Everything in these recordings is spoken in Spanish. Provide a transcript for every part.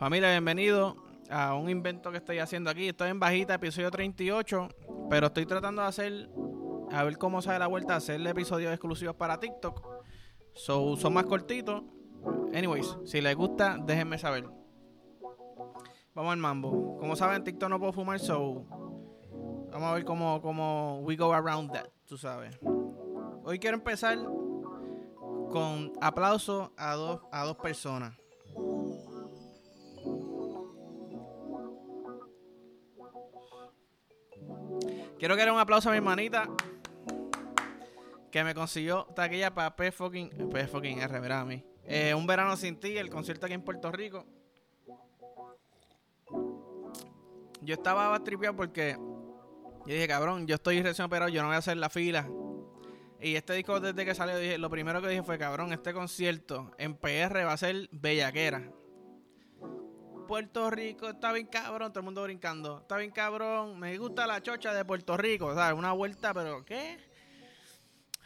Familia, bienvenido a un invento que estoy haciendo aquí. Estoy en bajita, episodio 38, pero estoy tratando de hacer, a ver cómo sale la vuelta, hacerle episodios exclusivos para TikTok. So, son más cortitos. Anyways, si les gusta, déjenme saber. Vamos al mambo. Como saben, TikTok no puedo fumar, so vamos a ver cómo, cómo we go around that, tú sabes. Hoy quiero empezar con aplauso a dos, a dos personas. Quiero que un aplauso a mi hermanita que me consiguió taquilla para P fucking, P fucking R, verá a mí. Eh, un verano sin ti, el concierto aquí en Puerto Rico. Yo estaba tripeado porque yo dije, cabrón, yo estoy recién operado, yo no voy a hacer la fila. Y este disco desde que salió, dije, lo primero que dije fue, cabrón, este concierto en PR va a ser bellaquera. Puerto Rico, está bien cabrón, todo el mundo brincando. Está bien cabrón, me gusta la chocha de Puerto Rico, ¿sabes? Una vuelta, pero ¿qué?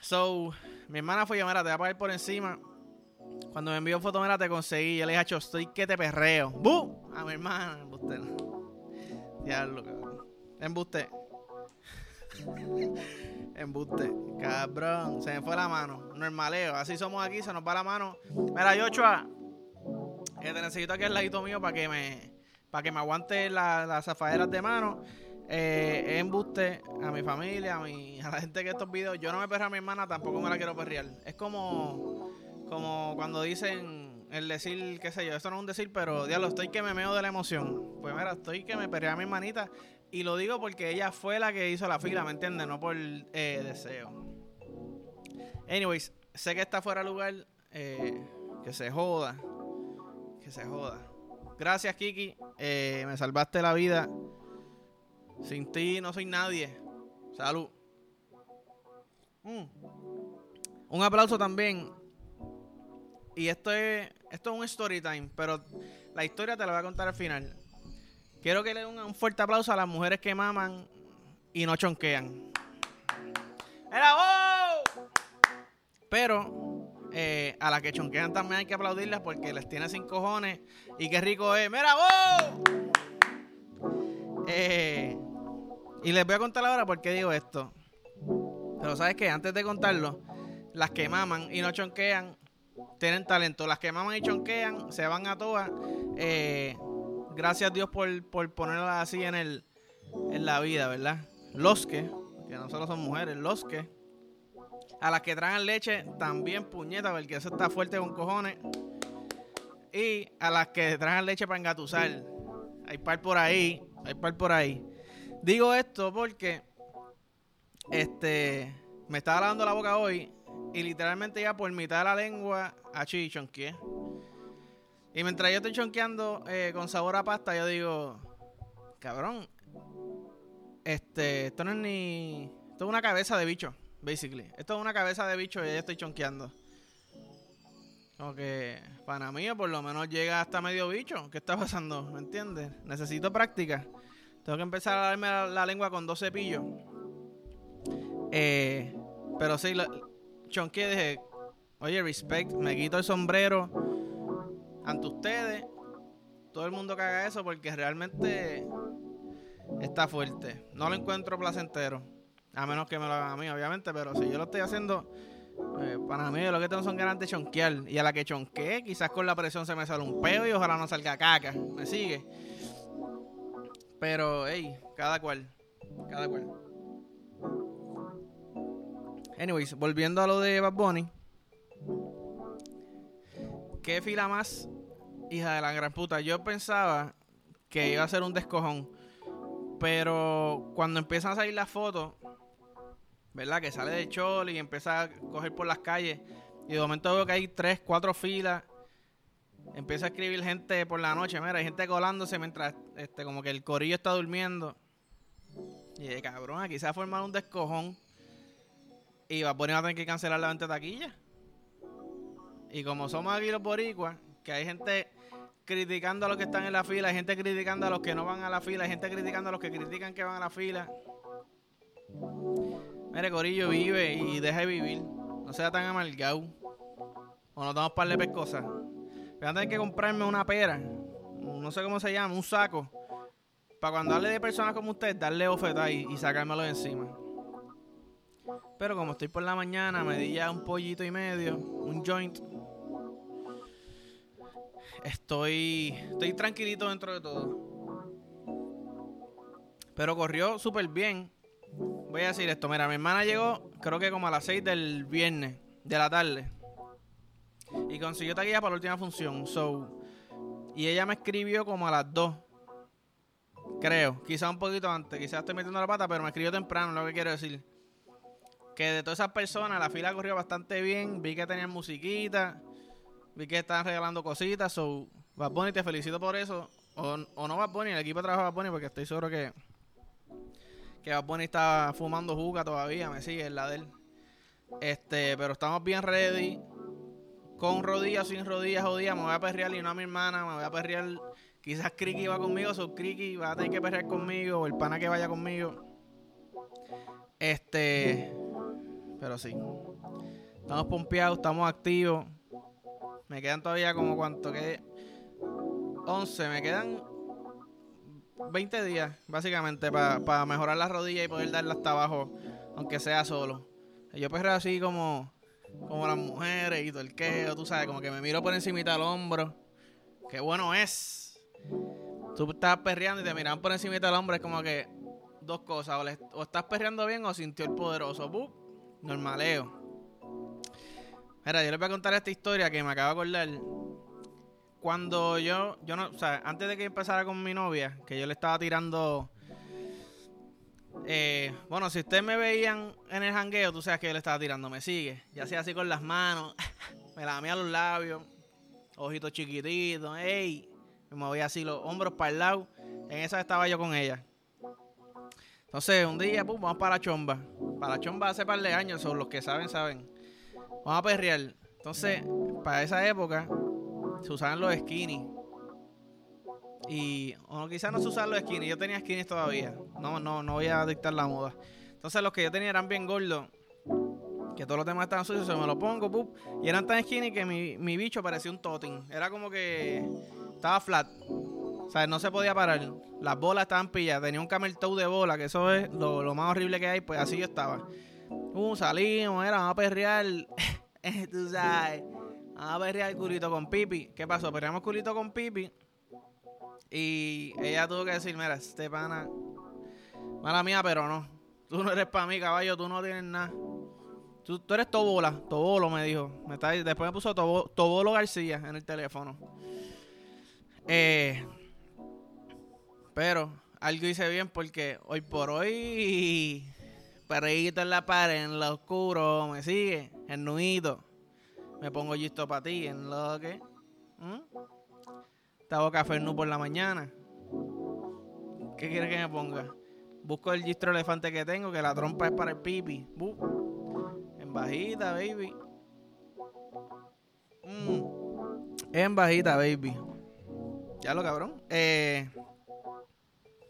So, mi hermana fue llamar, te voy a pagar por encima. Cuando me envió foto, mira, te conseguí. Yo le dije, estoy que te perreo. ¡Bu! A mi hermana, embuste. Diablo, cabrón. Embuste. embuste. Cabrón, se me fue la mano. Normaleo, así somos aquí, se nos va la mano. Mira, Yochoa que te necesito aquí al ladito mío para que me para que me aguante las zafaderas de mano. Eh, embuste a mi familia, a, mi, a la gente que estos videos. Yo no me perro a mi hermana, tampoco me la quiero perrear. Es como, como cuando dicen el decir, qué sé yo, esto no es un decir, pero diablo, estoy que me meo de la emoción. Pues mira, estoy que me perrea a mi hermanita. Y lo digo porque ella fue la que hizo la fila, ¿me entiendes? No por eh, deseo. Anyways, sé que está fuera de lugar. Eh, que se joda. Que se joda. Gracias, Kiki. Eh, me salvaste la vida. Sin ti no soy nadie. Salud. Mm. Un aplauso también. Y esto es, esto es un story time, pero la historia te la voy a contar al final. Quiero que le den un fuerte aplauso a las mujeres que maman y no chonquean. ¡Era! Pero eh, a las que chonquean también hay que aplaudirlas porque les tiene sin cojones. Y qué rico es. ¡Mira vos! Eh, y les voy a contar ahora por qué digo esto. Pero sabes que antes de contarlo, las que maman y no chonquean tienen talento. Las que maman y chonquean se van a todas. Eh, gracias a Dios por, por ponerlas así en, el, en la vida, ¿verdad? Los que, que no solo son mujeres, los que a las que tragan leche, también puñeta, porque eso está fuerte con cojones. Y a las que tragan leche para engatusar. Hay par por ahí, hay par por ahí. Digo esto porque este me estaba lavando la boca hoy y literalmente ya por mitad de la lengua a chonqué. Y mientras yo estoy chonqueando eh, con sabor a pasta, yo digo, cabrón, este, esto no es ni, esto es una cabeza de bicho basically. Esto es una cabeza de bicho y ya estoy chonqueando. Como que para mí por lo menos llega hasta medio bicho. ¿Qué está pasando? ¿Me entiendes? Necesito práctica. Tengo que empezar a darme la, lengua con dos cepillos. Eh, pero sí, la, chonqué dije, oye, respect, me quito el sombrero ante ustedes. Todo el mundo que haga eso porque realmente está fuerte. No lo encuentro placentero. A menos que me lo hagan a mí, obviamente, pero si yo lo estoy haciendo, eh, para mí lo que tengo son ganas de chonquear. Y a la que chonquee, quizás con la presión se me sale un peo y ojalá no salga caca. ¿Me sigue? Pero, hey, cada cual. Cada cual. Anyways, volviendo a lo de Bad Bunny. ¿Qué fila más, hija de la gran puta? Yo pensaba que iba a ser un descojón. Pero cuando empiezan a salir las fotos, ¿verdad? Que sale de Chol y empieza a coger por las calles. Y de momento veo que hay tres, cuatro filas. Empieza a escribir gente por la noche. Mira, hay gente colándose mientras este, como que el corillo está durmiendo. Y cabrón, aquí se va a formar un descojón. Y va a poner a tener que cancelar la venta de taquilla. Y como somos aquí los boricuas, que hay gente criticando a los que están en la fila, hay gente criticando a los que no van a la fila, hay gente criticando a los que critican que van a la fila. Mire, Corillo, vive y deja de vivir. No sea tan amargado. O no damos par de pescosas. Voy a tener que comprarme una pera. no sé cómo se llama, un saco. Para cuando hable de personas como usted, darle oferta y, y sacármelo de encima. Pero como estoy por la mañana, me di ya un pollito y medio, un joint. Estoy, estoy tranquilito dentro de todo. Pero corrió súper bien. Voy a decir esto, mira, mi hermana llegó creo que como a las 6 del viernes, de la tarde. Y consiguió taquilla para la última función. So, y ella me escribió como a las 2. Creo, quizá un poquito antes, quizás estoy metiendo la pata, pero me escribió temprano, lo que quiero decir. Que de todas esas personas, la fila corrió bastante bien. Vi que tenían musiquita. Vi que estaban regalando cositas. So, Bad Bunny, te felicito por eso. O, o no Bad Bunny, el equipo de trabajo de Bad porque estoy seguro que que Bad Bunny está fumando juca todavía, me sigue, en la. Este, pero estamos bien ready. Con rodillas, sin rodillas, jodidas. Me voy a perrear y no a mi hermana. Me voy a perrear. Quizás Kriki va conmigo. So Kriki va a tener que perrear conmigo. O el pana que vaya conmigo. Este. Pero sí. Estamos pompeados, estamos activos. Me quedan todavía como cuánto que. 11. Me quedan 20 días, básicamente, para mejorar la rodilla y poder darla hasta abajo, aunque sea solo. Yo perreo así como, como las mujeres y todo el queo, tú sabes, como que me miro por encima del hombro. Qué bueno es. Tú estás perreando y te miran por encima del hombro, es como que dos cosas, o, estás perreando bien o sintió el poderoso. ¡Bup! Normaleo. Mira, yo les voy a contar esta historia que me acabo de acordar cuando yo, yo no, o sea, antes de que empezara con mi novia, que yo le estaba tirando. Eh, bueno, si ustedes me veían en el jangueo, tú sabes que yo le estaba tirando, me sigue. Ya sea así con las manos, me lamía los labios, ojitos chiquititos, ey, me movía así los hombros para el lado. En esa estaba yo con ella. Entonces, un día, pum, vamos para la chomba. Para la chomba hace par de años, son los que saben, saben. Vamos a perrear. Entonces, para esa época, se usaban los skinny. Y, o quizás no se usaban los skinny, yo tenía skinny todavía. No, no, no voy a dictar la moda. Entonces los que yo tenía eran bien gordos. Que todos los demás estaban sucios, se me lo pongo, pup, y eran tan skinny que mi, mi bicho parecía un totem. Era como que estaba flat. O sea, no se podía parar. Las bolas estaban pilladas. Tenía un camel toe de bola, que eso es lo, lo, más horrible que hay. Pues así yo estaba. Uh, salimos, era, vamos a perrear. Tú sabes. A perrear el culito con Pipi. ¿Qué pasó? Perreamos culito con Pipi. Y ella tuvo que decir, mira, este pana, mala mía, pero no. Tú no eres para mí, caballo, tú no tienes nada. Tú, tú eres Tobola, Tobolo me dijo. Me está, después me puso Tobolo García en el teléfono. Eh, pero algo hice bien porque hoy por hoy, perreíto en la pared, en lo oscuro, me sigue, el me pongo listo para ti en lo que. ¿Mm? Estaba café nu por la mañana. ¿Qué quieres que me ponga? Busco el gistro elefante que tengo, que la trompa es para el pipi. En bajita, baby. Mm. En bajita, baby. Ya lo cabrón. Eh,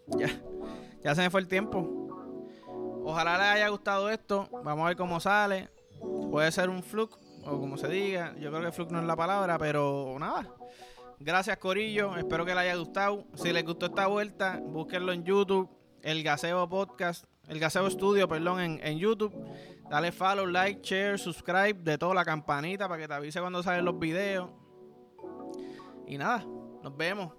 ya. Ya se me fue el tiempo. Ojalá les haya gustado esto. Vamos a ver cómo sale. Puede ser un fluke o como se diga. Yo creo que flux no es la palabra, pero nada. Gracias, Corillo. Espero que les haya gustado. Si les gustó esta vuelta, búsquenlo en YouTube. El Gaseo Podcast, el Gaseo Studio, perdón, en, en YouTube. Dale follow, like, share, subscribe, de toda la campanita para que te avise cuando salen los videos. Y nada, nos vemos.